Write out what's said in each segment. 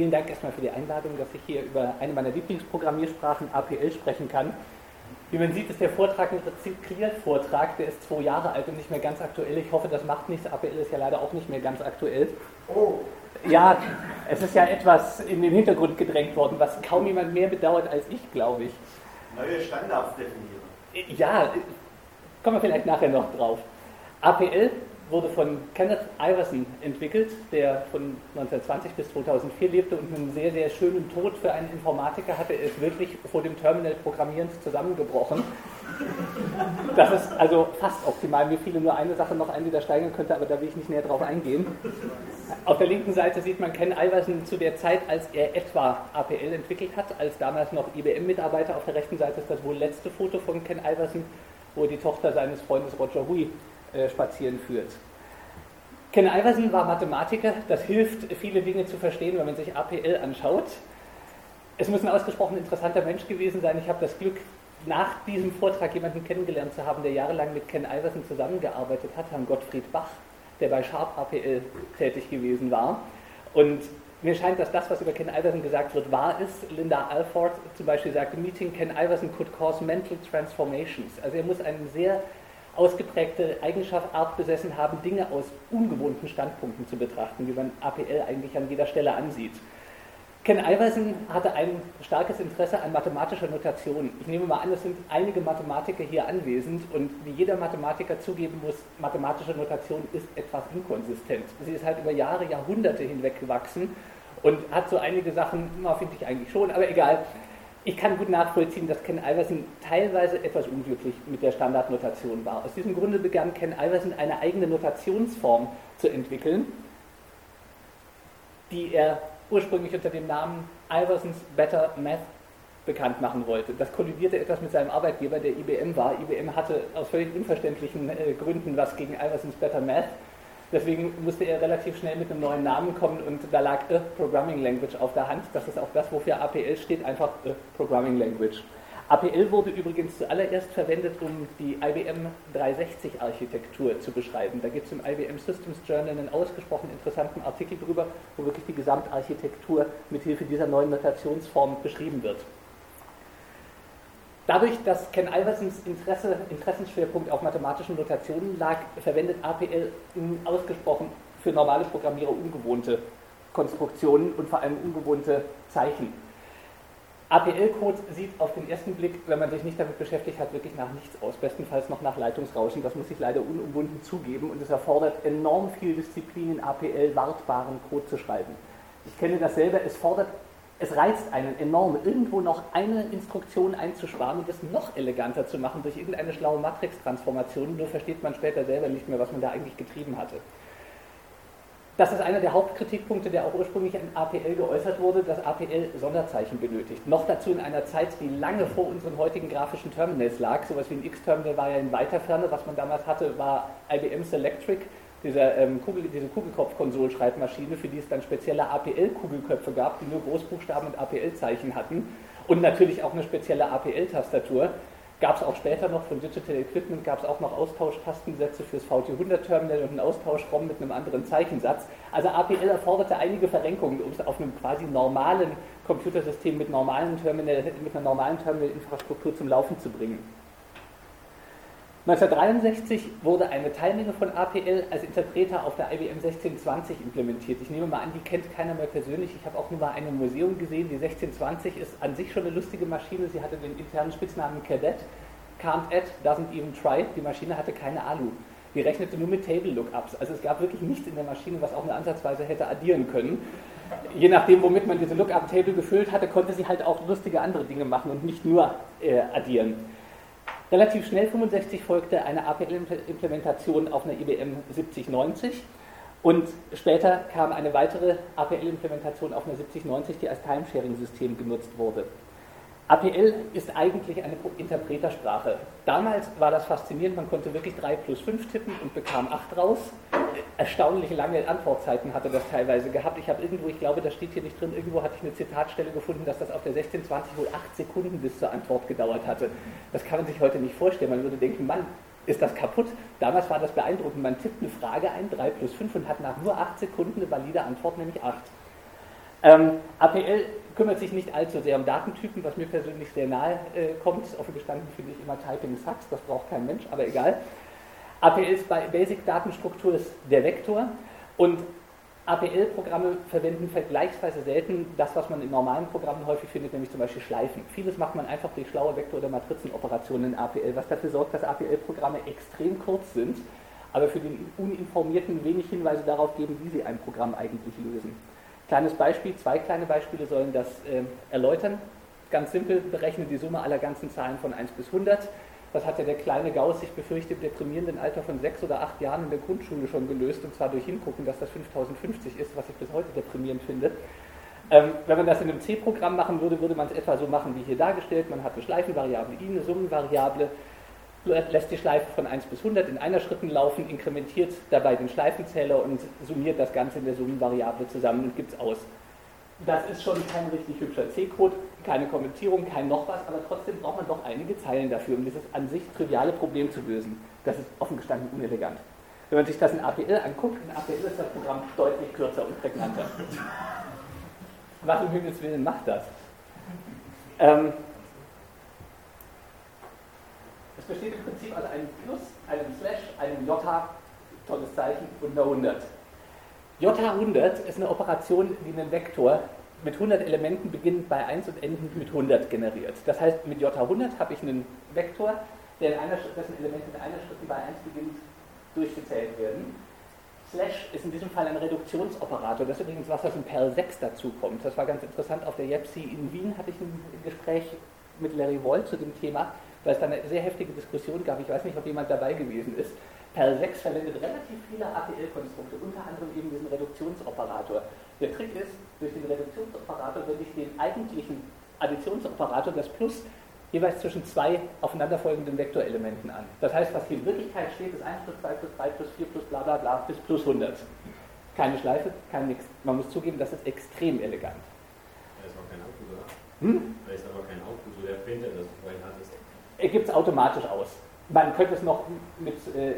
Vielen Dank erstmal für die Einladung, dass ich hier über eine meiner Lieblingsprogrammiersprachen APL sprechen kann. Wie man sieht, ist der Vortrag ein Rezykliervortrag, der ist zwei Jahre alt und nicht mehr ganz aktuell. Ich hoffe, das macht nichts. APL ist ja leider auch nicht mehr ganz aktuell. Oh. Ja, es ist ja etwas in den Hintergrund gedrängt worden, was kaum jemand mehr bedauert als ich, glaube ich. Neue Standards definieren. Ja, kommen wir vielleicht nachher noch drauf. APL wurde von Kenneth Iverson entwickelt, der von 1920 bis 2004 lebte und einen sehr, sehr schönen Tod für einen Informatiker hatte. Er ist wirklich vor dem Terminal programmierend zusammengebrochen. Das ist also fast optimal. Mir fiel nur eine Sache noch ein, die da steigern könnte, aber da will ich nicht näher drauf eingehen. Auf der linken Seite sieht man Ken Iverson zu der Zeit, als er etwa APL entwickelt hat, als damals noch IBM-Mitarbeiter. Auf der rechten Seite ist das wohl letzte Foto von Ken Iverson, wo die Tochter seines Freundes Roger Hui äh, spazieren führt. Ken Iverson war Mathematiker, das hilft, viele Dinge zu verstehen, wenn man sich APL anschaut. Es muss ein ausgesprochen interessanter Mensch gewesen sein. Ich habe das Glück, nach diesem Vortrag jemanden kennengelernt zu haben, der jahrelang mit Ken Iverson zusammengearbeitet hat, Herrn Gottfried Bach, der bei Sharp APL tätig gewesen war. Und mir scheint, dass das, was über Ken Iverson gesagt wird, wahr ist. Linda Alford zum Beispiel sagte, Meeting Ken Iverson could cause mental transformations. Also er muss einen sehr ausgeprägte Eigenschaft, Art besessen haben, Dinge aus ungewohnten Standpunkten zu betrachten, wie man APL eigentlich an jeder Stelle ansieht. Ken Iverson hatte ein starkes Interesse an mathematischer Notation. Ich nehme mal an, es sind einige Mathematiker hier anwesend und wie jeder Mathematiker zugeben muss, mathematische Notation ist etwas inkonsistent. Sie ist halt über Jahre, Jahrhunderte hinweg gewachsen und hat so einige Sachen, finde ich eigentlich schon, aber egal, ich kann gut nachvollziehen, dass Ken Iverson teilweise etwas unglücklich mit der Standardnotation war. Aus diesem Grunde begann Ken Iverson eine eigene Notationsform zu entwickeln, die er ursprünglich unter dem Namen Iversons Better Math bekannt machen wollte. Das kollidierte etwas mit seinem Arbeitgeber, der IBM war. IBM hatte aus völlig unverständlichen äh, Gründen was gegen Iversons Better Math Deswegen musste er relativ schnell mit einem neuen Namen kommen und da lag A Programming Language auf der Hand. Das ist auch das, wofür APL steht, einfach A Programming Language. APL wurde übrigens zuallererst verwendet, um die IBM 360-Architektur zu beschreiben. Da gibt es im IBM Systems Journal einen ausgesprochen interessanten Artikel drüber, wo wirklich die Gesamtarchitektur mithilfe dieser neuen Notationsform beschrieben wird. Dadurch, dass Ken Iversons Interesse, Interessensschwerpunkt auf mathematischen Notationen lag, verwendet APL ausgesprochen für normale Programmierer ungewohnte Konstruktionen und vor allem ungewohnte Zeichen. APL-Code sieht auf den ersten Blick, wenn man sich nicht damit beschäftigt hat, wirklich nach nichts aus. Bestenfalls noch nach Leitungsrauschen. Das muss ich leider unumwunden zugeben. Und es erfordert enorm viel Disziplin, in APL wartbaren Code zu schreiben. Ich kenne das selber. Es fordert es reizt einen enorm, irgendwo noch eine Instruktion einzusparen und das noch eleganter zu machen durch irgendeine schlaue Matrix-Transformation, nur versteht man später selber nicht mehr, was man da eigentlich getrieben hatte. Das ist einer der Hauptkritikpunkte, der auch ursprünglich in APL geäußert wurde, dass APL Sonderzeichen benötigt. Noch dazu in einer Zeit, die lange vor unseren heutigen grafischen Terminals lag. Sowas wie ein X-Terminal war ja in weiter Ferne. Was man damals hatte, war IBM's Electric dieser, ähm, Kugel, diese Kugelkopf-Konsolschreibmaschine, für die es dann spezielle APL-Kugelköpfe gab, die nur Großbuchstaben und APL-Zeichen hatten und natürlich auch eine spezielle APL-Tastatur. Gab es auch später noch von Digital Equipment, gab es auch noch Austauschtastensätze fürs VT100-Terminal und einen Austauschraum mit einem anderen Zeichensatz. Also APL erforderte einige Verrenkungen, um es auf einem quasi normalen Computersystem mit, normalen Terminal, mit einer normalen Terminalinfrastruktur zum Laufen zu bringen. 1963 wurde eine Teilmenge von APL als Interpreter auf der IBM 1620 implementiert. Ich nehme mal an, die kennt keiner mehr persönlich. Ich habe auch nur mal eine Museum gesehen. Die 1620 ist an sich schon eine lustige Maschine. Sie hatte den internen Spitznamen Cadet. Can't add, doesn't even try. Die Maschine hatte keine Alu. Die rechnete nur mit Table Lookups. Also es gab wirklich nichts in der Maschine, was auch nur ansatzweise hätte addieren können. Je nachdem, womit man diese Lookup-Table gefüllt hatte, konnte sie halt auch lustige andere Dinge machen und nicht nur äh, addieren. Relativ schnell 65 folgte eine APL-Implementation auf einer IBM 7090 und später kam eine weitere APL-Implementation auf einer 7090, die als Timesharing-System genutzt wurde. APL ist eigentlich eine Interpretersprache. Damals war das faszinierend, man konnte wirklich 3 plus 5 tippen und bekam 8 raus. Erstaunlich lange Antwortzeiten hatte das teilweise gehabt. Ich habe irgendwo, ich glaube, das steht hier nicht drin, irgendwo hatte ich eine Zitatstelle gefunden, dass das auf der 1620 wohl 8 Sekunden bis zur Antwort gedauert hatte. Das kann man sich heute nicht vorstellen. Man würde denken, Mann, ist das kaputt? Damals war das beeindruckend. Man tippt eine Frage ein, 3 plus 5 und hat nach nur 8 Sekunden eine valide Antwort, nämlich 8. Ähm, APL kümmert sich nicht allzu sehr um Datentypen, was mir persönlich sehr nahe äh, kommt. Offen gestanden finde ich immer Typing sucks, das braucht kein Mensch, aber egal. APLs Basic-Datenstruktur ist der Vektor und APL-Programme verwenden vergleichsweise selten das, was man in normalen Programmen häufig findet, nämlich zum Beispiel Schleifen. Vieles macht man einfach durch schlaue Vektor- oder Matrizenoperationen in APL, was dafür sorgt, dass APL-Programme extrem kurz sind, aber für den Uninformierten wenig Hinweise darauf geben, wie sie ein Programm eigentlich lösen. Kleines Beispiel, zwei kleine Beispiele sollen das äh, erläutern. Ganz simpel, berechne die Summe aller ganzen Zahlen von 1 bis 100. Das hat ja der kleine Gauss, ich befürchte, im deprimierenden Alter von sechs oder acht Jahren in der Grundschule schon gelöst, und zwar durch Hingucken, dass das 5050 ist, was ich bis heute deprimierend finde. Ähm, wenn man das in einem C-Programm machen würde, würde man es etwa so machen wie hier dargestellt. Man hat eine Schleifenvariable i, eine Summenvariable, lässt die Schleife von 1 bis 100 in einer Schritten laufen, inkrementiert dabei den Schleifenzähler und summiert das Ganze in der Summenvariable zusammen und gibt es aus. Das ist schon kein richtig hübscher C-Code, keine Kommentierung, kein noch was, aber trotzdem braucht man doch einige Zeilen dafür, um dieses an sich triviale Problem zu lösen. Das ist offen gestanden unelegant. Wenn man sich das in APL anguckt, in APL ist das Programm deutlich kürzer und prägnanter. Was um Himmels Willen macht das? Ähm, es besteht im Prinzip aus einem Plus, einem Slash, einem J, tolles Zeichen, und einer 100. J100 ist eine Operation, die einen Vektor mit 100 Elementen beginnend bei 1 und endend mit 100 generiert. Das heißt, mit J100 habe ich einen Vektor, der in einer, dessen Elemente in einer Schritt bei 1 beginnt durchgezählt werden. Slash ist in diesem Fall ein Reduktionsoperator. Das ist übrigens was, was in Perl 6 dazu kommt. Das war ganz interessant. Auf der JEPSI in Wien hatte ich ein Gespräch mit Larry Wall zu dem Thema, weil es da eine sehr heftige Diskussion gab. Ich weiß nicht, ob jemand dabei gewesen ist. Perl 6 verwendet relativ viele APL-Konstrukte, unter anderem eben diesen Reduktionsoperator. Der Trick ist, durch den Reduktionsoperator wende ich den eigentlichen Additionsoperator, das Plus, jeweils zwischen zwei aufeinanderfolgenden Vektorelementen an. Das heißt, was hier in Wirklichkeit steht, ist 1 plus 2 plus 3 plus 4 plus bla bla bla bis plus 100. Keine Schleife, kein nix. Man muss zugeben, das ist extrem elegant. Da ist auch kein Output, oder? Hm? Da ist aber kein Output, so der Printer, das du vorhin hattest. Er gibt es automatisch aus. Man könnte es noch mit, äh,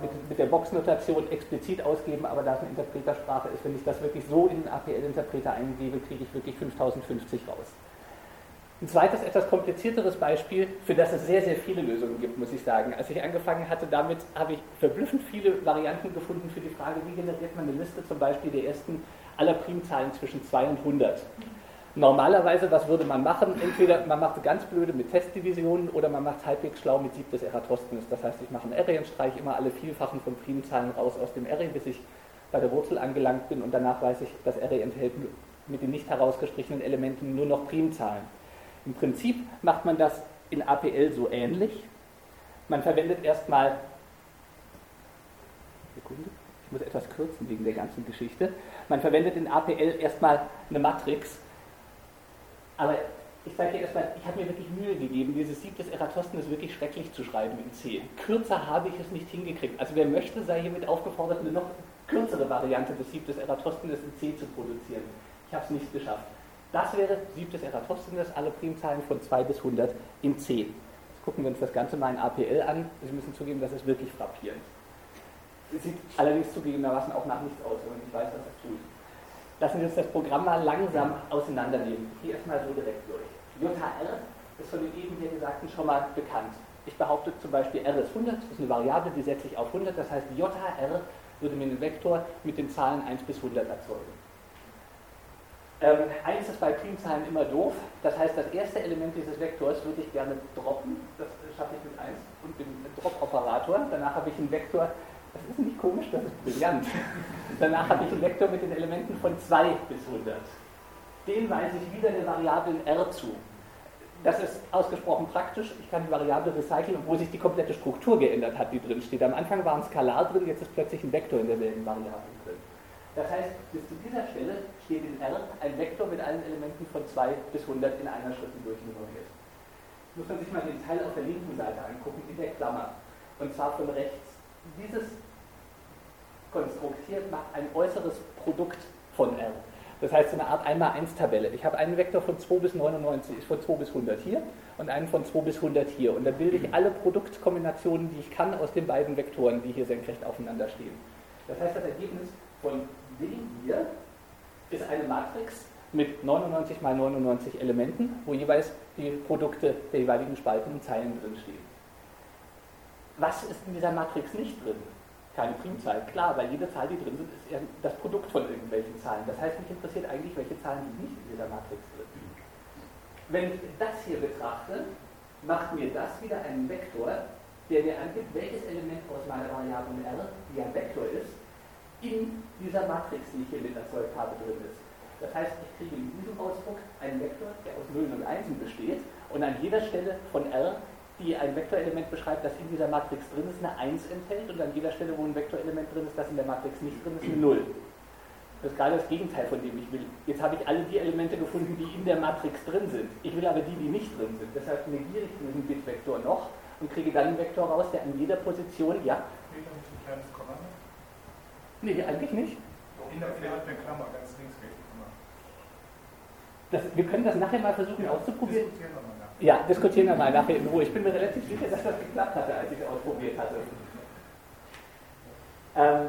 mit, mit der Box-Notation explizit ausgeben, aber da es eine Interpretersprache ist, wenn ich das wirklich so in den APL-Interpreter eingebe, kriege ich wirklich 5050 raus. Ein zweites, etwas komplizierteres Beispiel, für das es sehr, sehr viele Lösungen gibt, muss ich sagen. Als ich angefangen hatte damit, habe ich verblüffend viele Varianten gefunden für die Frage, wie generiert man eine Liste zum Beispiel der ersten aller Primzahlen zwischen 2 und 100. Normalerweise, was würde man machen? Entweder man macht ganz blöde mit Testdivisionen oder man macht halbwegs schlau mit Sieb des Eratosthenes. Das heißt, ich mache einen Array und streiche immer alle Vielfachen von Primzahlen raus aus dem Array, bis ich bei der Wurzel angelangt bin und danach weiß ich, das Array enthält mit den nicht herausgestrichenen Elementen nur noch Primzahlen. Im Prinzip macht man das in APL so ähnlich. Man verwendet erstmal Sekunde, ich muss etwas kürzen wegen der ganzen Geschichte. Man verwendet in APL erstmal eine Matrix, aber ich sage dir erstmal, ich habe mir wirklich Mühe gegeben, dieses Sieb des Eratosthenes wirklich schrecklich zu schreiben in C. Kürzer habe ich es nicht hingekriegt. Also wer möchte, sei hiermit aufgefordert, eine noch kürzere Variante des Sieb des Eratosthenes in C zu produzieren. Ich habe es nicht geschafft. Das wäre Sieb des Eratosthenes, alle Primzahlen von 2 bis 100 in C. Jetzt gucken wir uns das Ganze mal in APL an. Sie müssen zugeben, das ist wirklich frappierend. Sieht allerdings zugegebenermaßen auch nach nichts aus, wenn nicht weiß, was es tut. Lassen Sie uns das Programm mal langsam auseinandernehmen. Hier erstmal so direkt durch. JR ist von dem eben hier Gesagten schon mal bekannt. Ich behaupte zum Beispiel R ist 100, das ist eine Variable, die setze ich auf 100, das heißt JR würde mir einen Vektor mit den Zahlen 1 bis 100 erzeugen. Ähm, 1 ist bei Primzahlen immer doof, das heißt, das erste Element dieses Vektors würde ich gerne droppen, das schaffe ich mit 1 und dem Drop-Operator. Danach habe ich einen Vektor, das ist nicht komisch, das ist brillant. Danach habe ich einen Vektor mit den Elementen von 2 bis 100. Den weise ich wieder der Variablen r zu. Das ist ausgesprochen praktisch. Ich kann die Variable recyceln, obwohl sich die komplette Struktur geändert hat, die drin steht. Am Anfang war ein Skalar drin, jetzt ist plötzlich ein Vektor in derselben Variable drin. Das heißt, bis zu dieser Stelle steht in R ein Vektor mit allen Elementen von 2 bis 100 in einer Schritt durchnummeriert. Muss man sich mal den Teil auf der linken Seite angucken, in der Klammer. Und zwar von rechts. Dieses Konstrukt hier macht ein äußeres Produkt von R. Das heißt, so eine Art 1x1-Tabelle. Ich habe einen Vektor von 2 bis 99, von 2 bis 100 hier und einen von 2 bis 100 hier. Und da bilde ich alle Produktkombinationen, die ich kann, aus den beiden Vektoren, die hier senkrecht aufeinander stehen. Das heißt, das Ergebnis von dem hier ist eine Matrix mit 99 mal 99 Elementen, wo jeweils die Produkte der jeweiligen Spalten und Zeilen drinstehen. Was ist in dieser Matrix nicht drin? Keine Primzahl, klar, weil jede Zahl, die drin sind, ist ja das Produkt von irgendwelchen Zahlen. Das heißt, mich interessiert eigentlich, welche Zahlen sind nicht in dieser Matrix drin. Wenn ich das hier betrachte, macht mir das wieder einen Vektor, der mir angibt, welches Element aus meiner Variable R, die ein Vektor ist, in dieser Matrix, die ich hier mit erzeugt habe, drin ist. Das heißt, ich kriege in diesem Ausdruck einen Vektor, der aus Nullen und Einsen besteht und an jeder Stelle von R, die ein Vektorelement beschreibt, das in dieser Matrix drin ist, eine 1 enthält und an jeder Stelle, wo ein Vektorelement drin ist, das in der Matrix nicht drin ist, eine 0. Das ist gerade das Gegenteil von dem ich will. Jetzt habe ich alle die Elemente gefunden, die in der Matrix drin sind. Ich will aber die, die nicht drin sind. Deshalb negiere ich diesen Bitvektor noch und kriege dann einen Vektor raus, der an jeder Position, ja. Steht da nicht ein kleines Komma? Nee, eigentlich nicht. In der Fläche eine Klammer, ganz links geht das, wir können das nachher mal versuchen ja, auszuprobieren. Diskutieren wir mal. Ja, diskutieren wir mal nachher in Ruhe. Ich bin mir relativ sicher, dass das geklappt hatte, als ich es ausprobiert hatte. Ähm,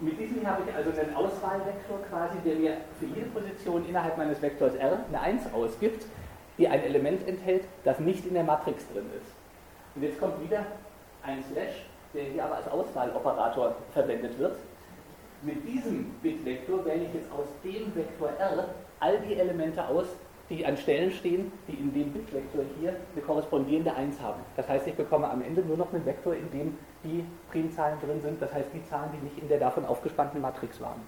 mit diesem hier habe ich also einen Auswahlvektor quasi, der mir für jede Position innerhalb meines Vektors R eine 1 ausgibt, die ein Element enthält, das nicht in der Matrix drin ist. Und jetzt kommt wieder ein Slash, der hier aber als Auswahloperator verwendet wird. Mit diesem Bitvektor wähle ich jetzt aus dem Vektor R all die Elemente aus, die an Stellen stehen, die in dem Bitvektor hier eine korrespondierende 1 haben. Das heißt, ich bekomme am Ende nur noch einen Vektor, in dem die Primzahlen drin sind, das heißt die Zahlen, die nicht in der davon aufgespannten Matrix waren.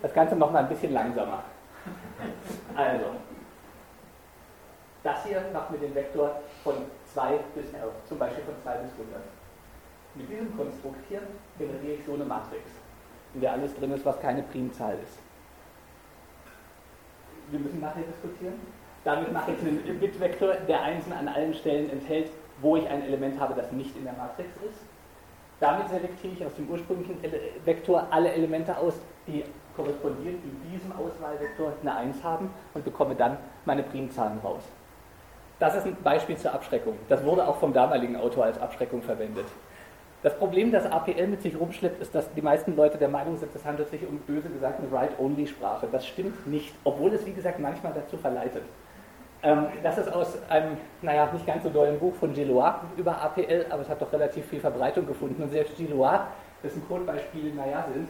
Das Ganze nochmal ein bisschen langsamer. Also, das hier macht mir den Vektor von 2 bis R, zum Beispiel von 2 bis 100. Mit diesem Konstrukt hier generiere ich so eine Matrix, in der alles drin ist, was keine Primzahl ist wir müssen nachher diskutieren. Damit mache ich einen Bitvektor, der Einsen an allen Stellen enthält, wo ich ein Element habe, das nicht in der Matrix ist. Damit selektiere ich aus dem ursprünglichen Vektor alle Elemente aus, die korrespondierend in diesem Auswahlvektor eine 1 haben und bekomme dann meine Primzahlen raus. Das ist ein Beispiel zur Abschreckung. Das wurde auch vom damaligen Autor als Abschreckung verwendet. Das Problem, das APL mit sich rumschleppt, ist, dass die meisten Leute der Meinung sind, es handelt sich um böse gesagt eine Write-Only-Sprache. Das stimmt nicht, obwohl es, wie gesagt, manchmal dazu verleitet. Ähm, das ist aus einem, naja, nicht ganz so dollen Buch von Gillois über APL, aber es hat doch relativ viel Verbreitung gefunden. Und selbst Gillois, dessen Codebeispiele, naja, sind,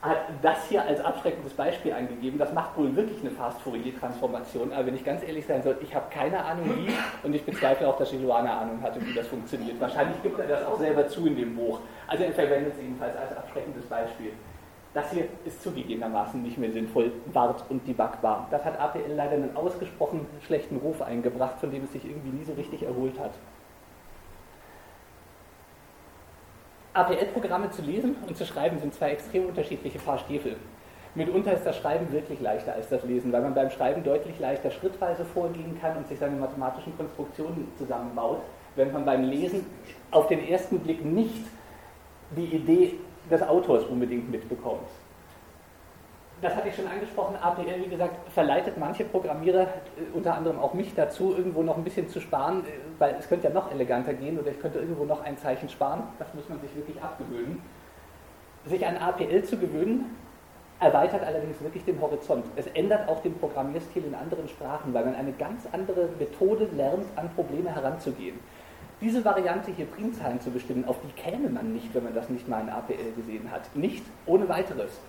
hat das hier als abschreckendes Beispiel angegeben. Das macht wohl wirklich eine Fast-Fourier-Transformation, aber wenn ich ganz ehrlich sein soll, ich habe keine Ahnung wie und ich bezweifle auch, dass eine Ahnung hatte, wie das funktioniert. Wahrscheinlich gibt er das auch selber zu in dem Buch. Also er verwendet es jedenfalls als abschreckendes Beispiel. Das hier ist zugegebenermaßen nicht mehr sinnvoll, wart und debuggbar. Das hat APL leider einen ausgesprochen schlechten Ruf eingebracht, von dem es sich irgendwie nie so richtig erholt hat. APL-Programme zu lesen und zu schreiben sind zwei extrem unterschiedliche Paar Stiefel. Mitunter ist das Schreiben wirklich leichter als das Lesen, weil man beim Schreiben deutlich leichter schrittweise vorgehen kann und sich seine mathematischen Konstruktionen zusammenbaut, wenn man beim Lesen auf den ersten Blick nicht die Idee des Autors unbedingt mitbekommt das hatte ich schon angesprochen, APL, wie gesagt, verleitet manche Programmierer, äh, unter anderem auch mich dazu, irgendwo noch ein bisschen zu sparen, äh, weil es könnte ja noch eleganter gehen oder ich könnte irgendwo noch ein Zeichen sparen. Das muss man sich wirklich abgewöhnen. Sich an APL zu gewöhnen, erweitert allerdings wirklich den Horizont. Es ändert auch den Programmierstil in anderen Sprachen, weil man eine ganz andere Methode lernt, an Probleme heranzugehen. Diese Variante hier Primzahlen zu bestimmen, auf die käme man nicht, wenn man das nicht mal in APL gesehen hat. Nicht ohne weiteres.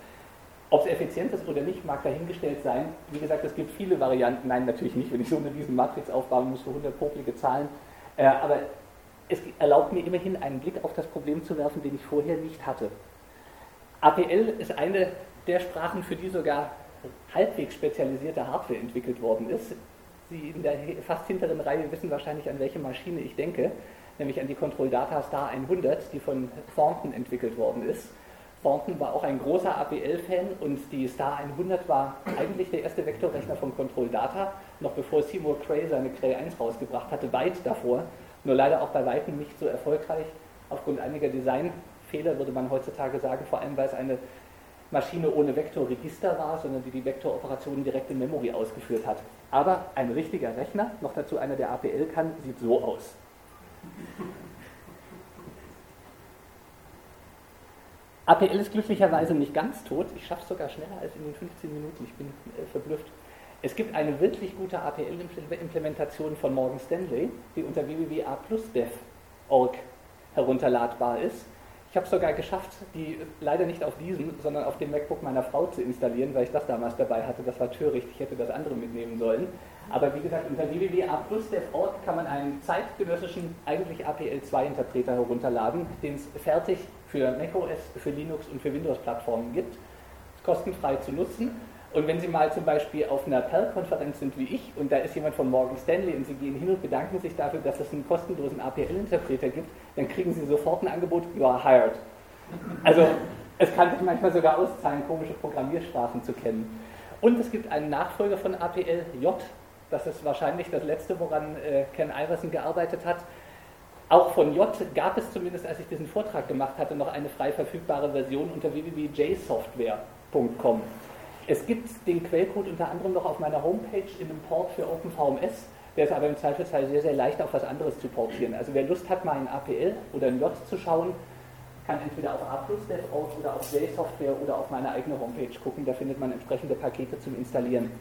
Ob es effizient ist oder nicht, mag dahingestellt sein. Wie gesagt, es gibt viele Varianten. Nein, natürlich nicht, wenn ich so eine riesen Matrix aufbauen muss für 100 popelige Zahlen. Äh, aber es erlaubt mir immerhin einen Blick auf das Problem zu werfen, den ich vorher nicht hatte. APL ist eine der Sprachen, für die sogar halbwegs spezialisierte Hardware entwickelt worden ist. Sie in der fast hinteren Reihe wissen wahrscheinlich, an welche Maschine ich denke, nämlich an die Control Data Star 100, die von Thornton entwickelt worden ist. Thornton war auch ein großer APL-Fan und die Star 100 war eigentlich der erste Vektorrechner von Control Data, noch bevor Seymour Cray seine Cray 1 rausgebracht hatte, weit davor, nur leider auch bei weitem nicht so erfolgreich. Aufgrund einiger Designfehler würde man heutzutage sagen, vor allem weil es eine Maschine ohne Vektorregister war, sondern die die Vektoroperationen direkt in Memory ausgeführt hat. Aber ein richtiger Rechner, noch dazu einer, der APL kann, sieht so aus. APL ist glücklicherweise nicht ganz tot. Ich schaffe es sogar schneller als in den 15 Minuten. Ich bin äh, verblüfft. Es gibt eine wirklich gute APL-Implementation von Morgan Stanley, die unter www.aplusdev.org herunterladbar ist. Ich habe es sogar geschafft, die leider nicht auf diesem, sondern auf dem MacBook meiner Frau zu installieren, weil ich das damals dabei hatte. Das war töricht, ich hätte das andere mitnehmen sollen. Aber wie gesagt, unter www.aplusdev.org kann man einen zeitgenössischen, eigentlich APL2-Interpreter herunterladen, den es fertig für macOS, für Linux und für Windows-Plattformen gibt. Kostenfrei zu nutzen. Und wenn Sie mal zum Beispiel auf einer Perl-Konferenz sind wie ich und da ist jemand von Morgan Stanley und Sie gehen hin und bedanken sich dafür, dass es einen kostenlosen APL-Interpreter gibt, dann kriegen Sie sofort ein Angebot, you are hired. Also es kann sich manchmal sogar auszahlen, komische Programmiersprachen zu kennen. Und es gibt einen Nachfolger von APL, J. Das ist wahrscheinlich das letzte, woran äh, Ken Iverson gearbeitet hat. Auch von J gab es zumindest, als ich diesen Vortrag gemacht hatte, noch eine frei verfügbare Version unter www.jsoftware.com. Es gibt den Quellcode unter anderem noch auf meiner Homepage in einem Port für OpenVMS. Der ist aber im Zweifelsfall sehr, sehr leicht auf was anderes zu portieren. Also wer Lust hat, mal in APL oder in J zu schauen, kann entweder auf A+Dev oder auf JSoftware oder auf meine eigene Homepage gucken. Da findet man entsprechende Pakete zum Installieren.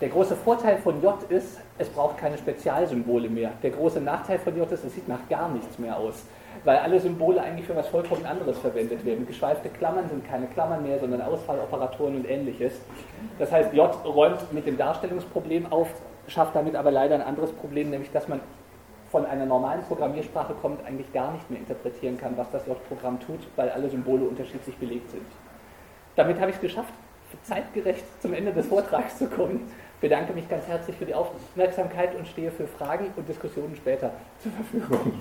Der große Vorteil von J ist, es braucht keine Spezialsymbole mehr. Der große Nachteil von J ist, es sieht nach gar nichts mehr aus weil alle Symbole eigentlich für was vollkommen anderes verwendet werden. Geschweifte Klammern sind keine Klammern mehr, sondern Ausfalloperatoren und ähnliches. Das heißt, J räumt mit dem Darstellungsproblem auf, schafft damit aber leider ein anderes Problem, nämlich dass man von einer normalen Programmiersprache kommt, eigentlich gar nicht mehr interpretieren kann, was das J-Programm tut, weil alle Symbole unterschiedlich belegt sind. Damit habe ich es geschafft, zeitgerecht zum Ende des Vortrags zu kommen. Ich bedanke mich ganz herzlich für die Aufmerksamkeit und stehe für Fragen und Diskussionen später zur Verfügung.